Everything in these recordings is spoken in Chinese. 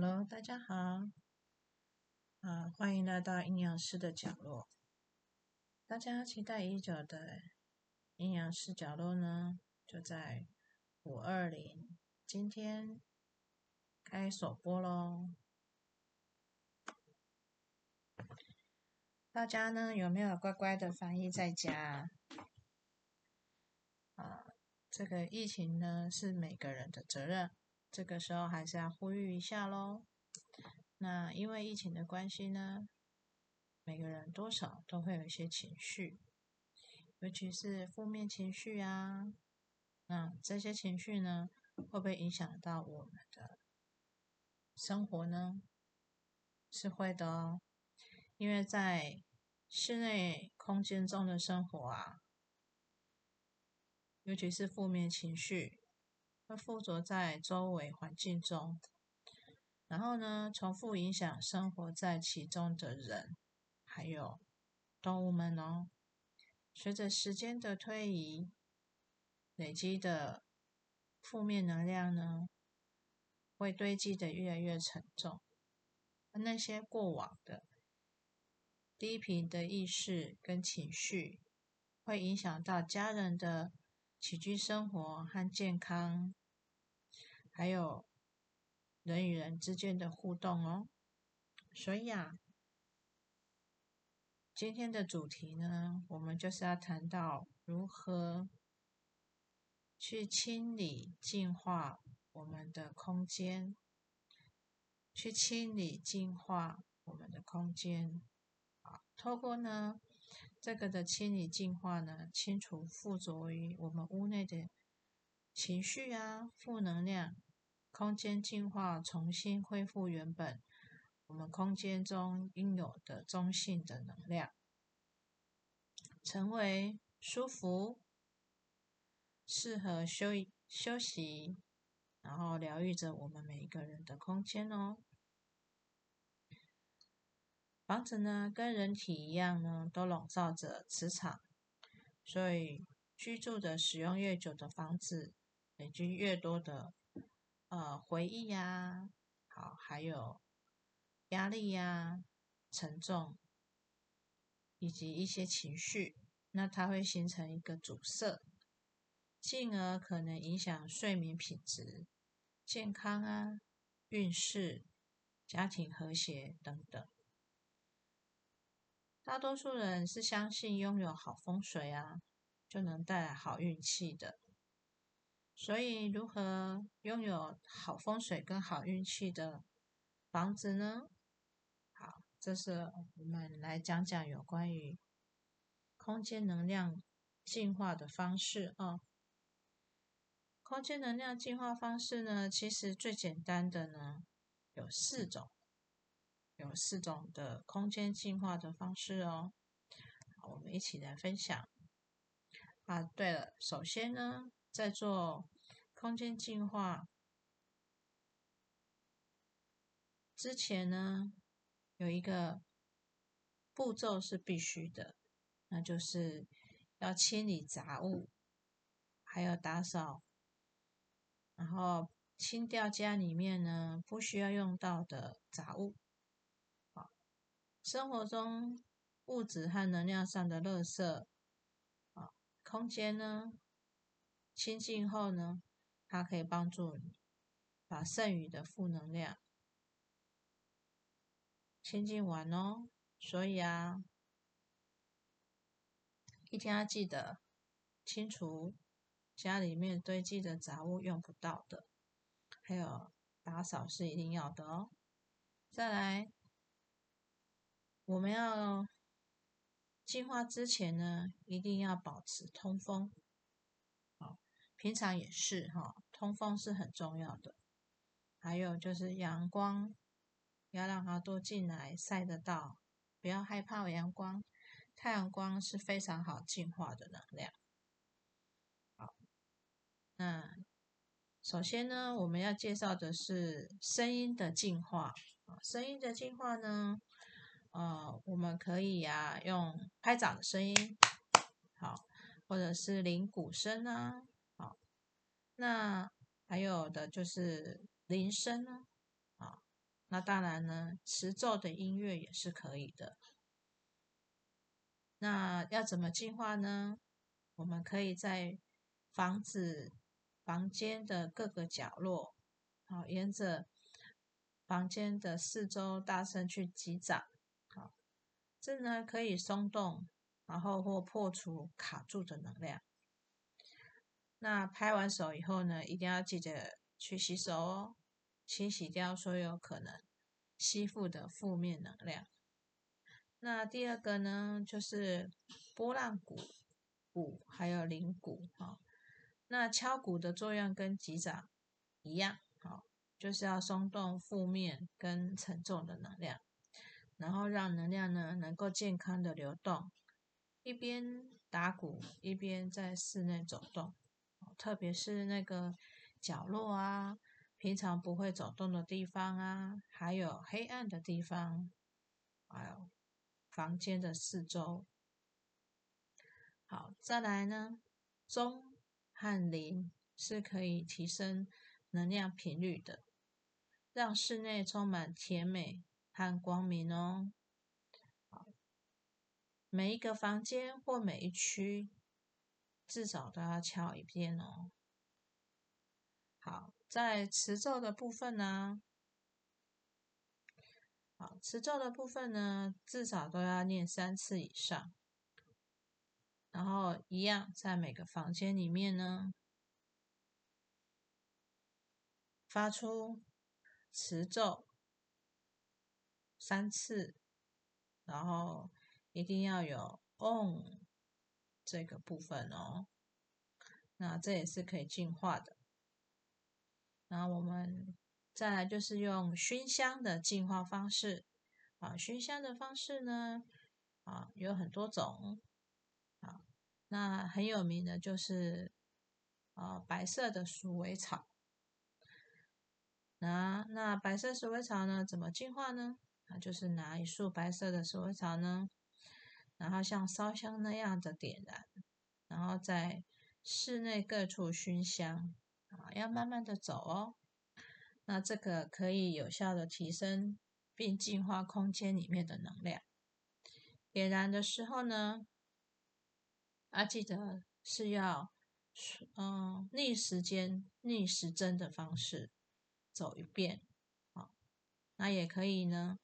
Hello，大家好，啊，欢迎来到阴阳师的角落。大家期待已久的阴阳师角落呢，就在五二零，今天开首播喽。大家呢有没有乖乖的防疫在家？啊，这个疫情呢是每个人的责任。这个时候还是要呼吁一下喽。那因为疫情的关系呢，每个人多少都会有一些情绪，尤其是负面情绪啊。那这些情绪呢，会不会影响到我们的生活呢？是会的哦，因为在室内空间中的生活啊，尤其是负面情绪。会附着在周围环境中，然后呢，重复影响生活在其中的人，还有动物们哦。随着时间的推移，累积的负面能量呢，会堆积的越来越沉重。而那些过往的低频的意识跟情绪，会影响到家人的起居生活和健康。还有人与人之间的互动哦，所以啊，今天的主题呢，我们就是要谈到如何去清理、净化我们的空间，去清理、净化我们的空间。啊，透过呢这个的清理、净化呢，清除附着于我们屋内的情绪啊、负能量。空间净化，重新恢复原本我们空间中应有的中性的能量，成为舒服、适合休休息，然后疗愈着我们每一个人的空间哦。房子呢，跟人体一样呢，都笼罩着磁场，所以居住的使用越久的房子，累积越多的。呃，回忆呀，好，还有压力呀、沉重，以及一些情绪，那它会形成一个阻塞，进而可能影响睡眠品质、健康啊、运势、家庭和谐等等。大多数人是相信拥有好风水啊，就能带来好运气的。所以，如何拥有好风水跟好运气的房子呢？好，这是我们来讲讲有关于空间能量进化的方式啊。空间能量进化方式呢，其实最简单的呢有四种，有四种的空间进化的方式哦。我们一起来分享。啊，对了，首先呢。在做空间净化之前呢，有一个步骤是必须的，那就是要清理杂物，还有打扫，然后清掉家里面呢不需要用到的杂物。好，生活中物质和能量上的垃圾，空间呢？清净后呢，它可以帮助你把剩余的负能量清净完哦。所以啊，一天要记得清除家里面堆积的杂物、用不到的，还有打扫是一定要的哦。再来，我们要净化之前呢，一定要保持通风。平常也是哈，通风是很重要的。还有就是阳光，要让它多进来晒得到，不要害怕阳光。太阳光是非常好净化的能量。好，那首先呢，我们要介绍的是声音的净化啊。声音的净化呢，呃，我们可以呀用拍掌的声音，好，或者是铃鼓声啊。那还有的就是铃声呢，啊，那当然呢，持咒的音乐也是可以的。那要怎么净化呢？我们可以在房子、房间的各个角落，好，沿着房间的四周大声去击掌，好，这呢可以松动，然后或破除卡住的能量。那拍完手以后呢，一定要记得去洗手哦，清洗掉所有可能吸附的负面能量。那第二个呢，就是波浪鼓、鼓还有铃鼓哈。那敲鼓的作用跟击掌一样，好，就是要松动负面跟沉重的能量，然后让能量呢能够健康的流动。一边打鼓，一边在室内走动。特别是那个角落啊，平常不会走动的地方啊，还有黑暗的地方，还有房间的四周。好，再来呢，钟和铃是可以提升能量频率的，让室内充满甜美和光明哦。每一个房间或每一区。至少都要敲一遍哦。好，在持咒的部分呢，好，持咒的部分呢，至少都要念三次以上。然后一样，在每个房间里面呢，发出持咒三次，然后一定要有 on。这个部分哦，那这也是可以净化的。然后我们再来就是用熏香的净化方式啊，熏香的方式呢啊有很多种啊，那很有名的就是啊白色的鼠尾草。那那白色鼠尾草呢怎么净化呢？啊，就是拿一束白色的鼠尾草呢。然后像烧香那样的点燃，然后在室内各处熏香啊，要慢慢的走哦。那这个可以有效的提升并净化空间里面的能量。点燃的时候呢，啊记得是要嗯逆时间逆时针的方式走一遍，好，那也可以呢。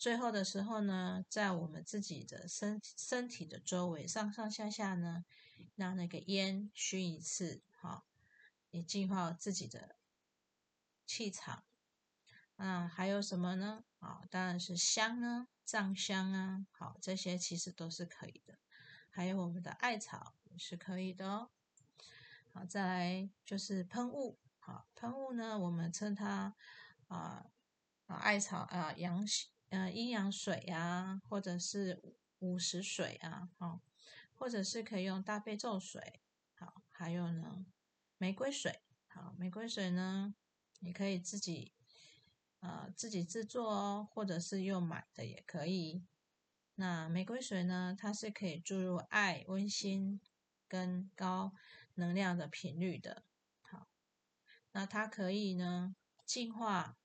最后的时候呢，在我们自己的身身体的周围上上下下呢，让那个烟熏一次，好，也净化自己的气场。啊，还有什么呢？啊，当然是香呢，藏香啊，好，这些其实都是可以的。还有我们的艾草也是可以的哦。好，再来就是喷雾，好，喷雾呢，我们称它啊啊艾草啊阳呃，阴阳水啊，或者是午时水啊，好，或者是可以用大悲咒水，好，还有呢，玫瑰水，好，玫瑰水呢，你可以自己呃自己制作哦，或者是用买的也可以。那玫瑰水呢，它是可以注入爱、温馨跟高能量的频率的，好，那它可以呢净化、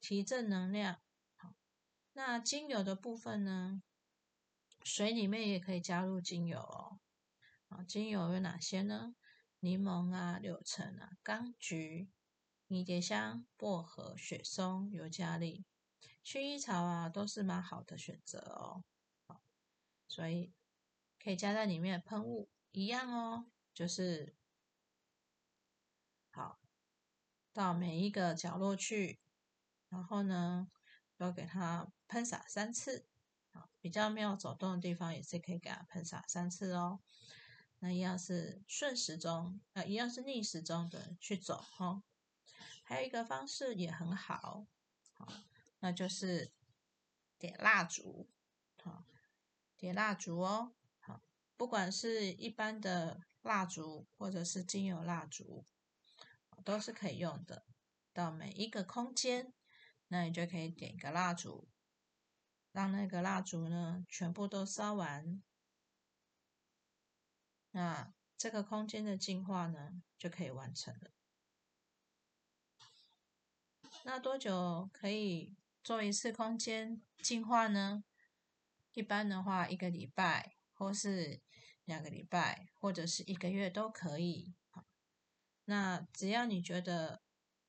提振能量。那精油的部分呢？水里面也可以加入精油哦。啊，精油有哪些呢？柠檬啊、柳橙啊、柑橘、迷迭香、薄荷、雪松、尤加利、薰衣草啊，都是蛮好的选择哦。所以可以加在里面的喷雾一样哦，就是好到每一个角落去，然后呢，都给它。喷洒三次，啊，比较没有走动的地方也是可以给它喷洒三次哦。那一样是顺时钟，呃，一样是逆时钟的去走哈。还有一个方式也很好，好，那就是点蜡烛，好，点蜡烛哦，好，不管是一般的蜡烛或者是精油蜡烛，都是可以用的。到每一个空间，那你就可以点一个蜡烛。让那个蜡烛呢全部都烧完，那这个空间的净化呢就可以完成了。那多久可以做一次空间净化呢？一般的话，一个礼拜，或是两个礼拜，或者是一个月都可以。那只要你觉得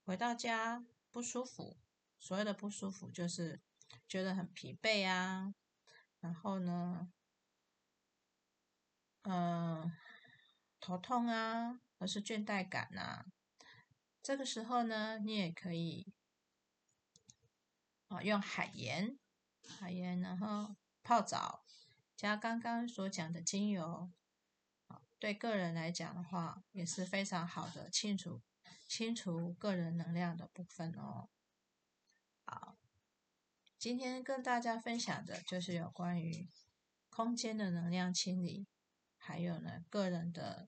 回到家不舒服，所谓的不舒服就是觉得很疲惫啊，然后呢，嗯，头痛啊，或是倦怠感啊，这个时候呢，你也可以啊用海盐，海盐，然后泡澡，加刚刚所讲的精油。对个人来讲的话，也是非常好的清除清除个人能量的部分哦。好，今天跟大家分享的就是有关于空间的能量清理，还有呢个人的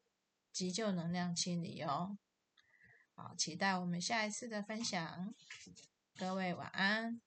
急救能量清理哦。好，期待我们下一次的分享。各位晚安。